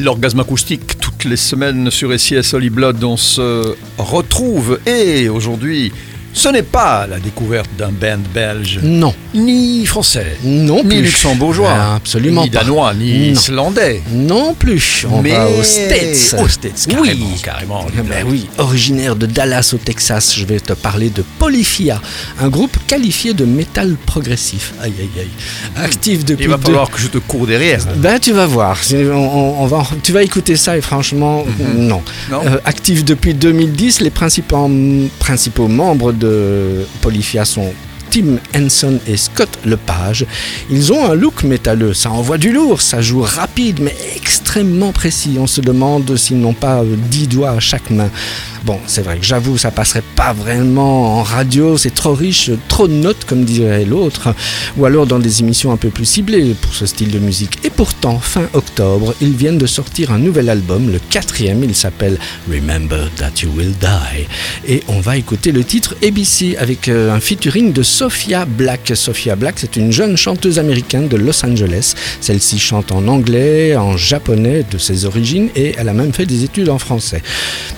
L'orgasme acoustique, toutes les semaines sur SIS Holy Blood, on se retrouve. Et aujourd'hui, ce n'est pas la découverte d'un band belge. Non. Ni français. Non Ni plus. luxembourgeois. Ah, absolument Ni pas. danois, ni Non. islandais. Non plus. On Mais va aux States. Aux States, carrément. Oui. carrément. Eh ben oui, originaire de Dallas au Texas, je vais te parler de Polyphia, un groupe qualifié de métal progressif. Aïe aïe aïe. Actif depuis Il va deux- falloir que je te cours derrière. Ben, tu vas voir. On, on- on va, tu vas écouter ça et franchement, non. Non. Euh, actif depuis 2010, les principaux, principaux membres de Polyphia sont Tim Henson et Scott Lepage. Ils ont un look métalleux, ça envoie du lourd, ça joue rapide mais extrêmement précis. On se demande s'ils n'ont pas euh, 10 doigts à chaque main. Bon, c'est vrai que j'avoue, ça passerait pas vraiment en radio, c'est trop riche, trop de notes comme dirait l'autre, ou alors dans des émissions un peu plus ciblées pour ce style de musique. Et pourtant, fin octobre, ils viennent de sortir un nouvel album, le quatrième, il s'appelle Remember That You Will Die. Et on va écouter le titre ABC avec euh, un featuring de Sophia Black. Sophia Black, c'est une jeune chanteuse américaine de Los Angeles. Celle-ci chante en anglais, en japonais de ses origines et elle a même fait des études en français.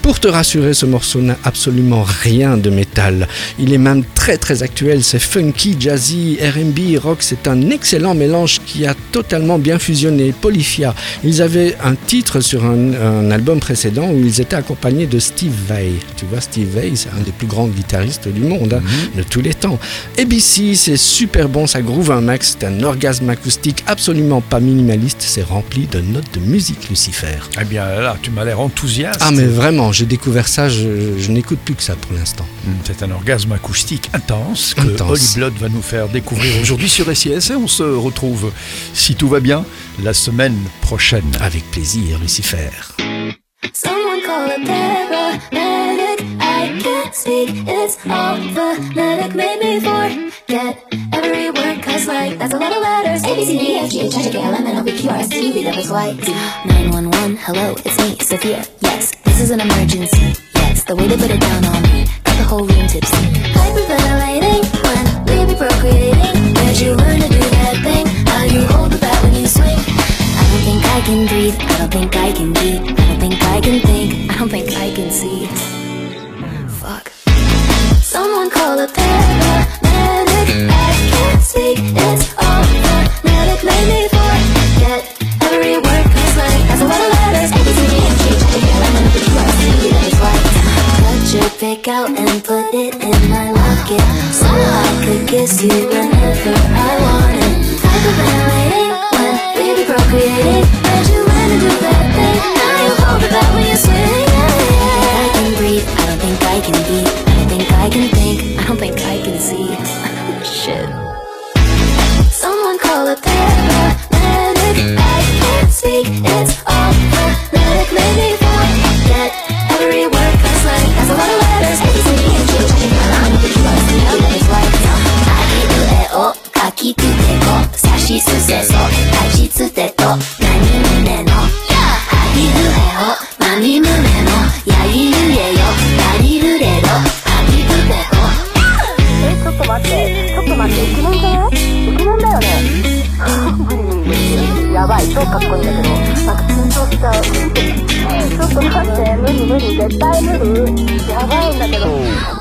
Pour te rassurer, ce morceau n'a absolument rien de métal. Il est même très très actuel, c'est funky, jazzy, R&B, rock, c'est un excellent mélange qui a totalement bien fusionné. Polyphia, ils avaient un titre sur un, un album précédent où ils étaient accompagnés de Steve Vai. Tu vois, Steve Vai, c'est un des plus grands guitaristes du monde, hein, de tous les temps. ABC, c'est super bon, ça groove un max, c'est un orgasme acoustique absolument pas minimaliste, c'est rempli de notes de musique, Lucifer. Eh bien là, tu m'as l'air enthousiaste. Ah mais vraiment, j'ai découvert ça, je, je n'écoute plus que ça pour l'instant. Hmm, C'est un orgasme acoustique intense que Intense. Holy Blood va nous faire découvrir aujourd'hui sur SIS et on se retrouve, si tout va bien, la semaine prochaine. Avec plaisir, Lucifer. Someone call a paramedic. I can't speak, it's all phonetic. Made me forget every word, cause like that's a lot of letters. A, B, C, D, E, F, G, H, I, J, K, L, M, N, O, P, Q, R, S, T, U, V, W, X, Y, Z. 911, hello, it's me, Sophia. Yes, this is an emergency. Yes, the way they put it down on me got the whole room tipsy. Fuck. Someone call a paramedic. I can't speak. It's all phonetic. Made me forget every word. Cause like that's a lot of letters. A B C D E F G H I J L M N O P Q R S T U V W X. Cut your pick out and put it in my locket. So I could kiss you whenever I wanted. Hyperventilating when we be procreating. かきくけこさしすせそたちつてとなにむねのあいうえおまみむねのやいるえよやりるれろあびくてこえ、ちょっと待って、ちょっと待って、イケメンじゃないイケメンだよね。やばい、超かっこいいんだけど、なんか緊張しちゃう。ちょっと待って、無理無理、絶対無理。やばいんだけど。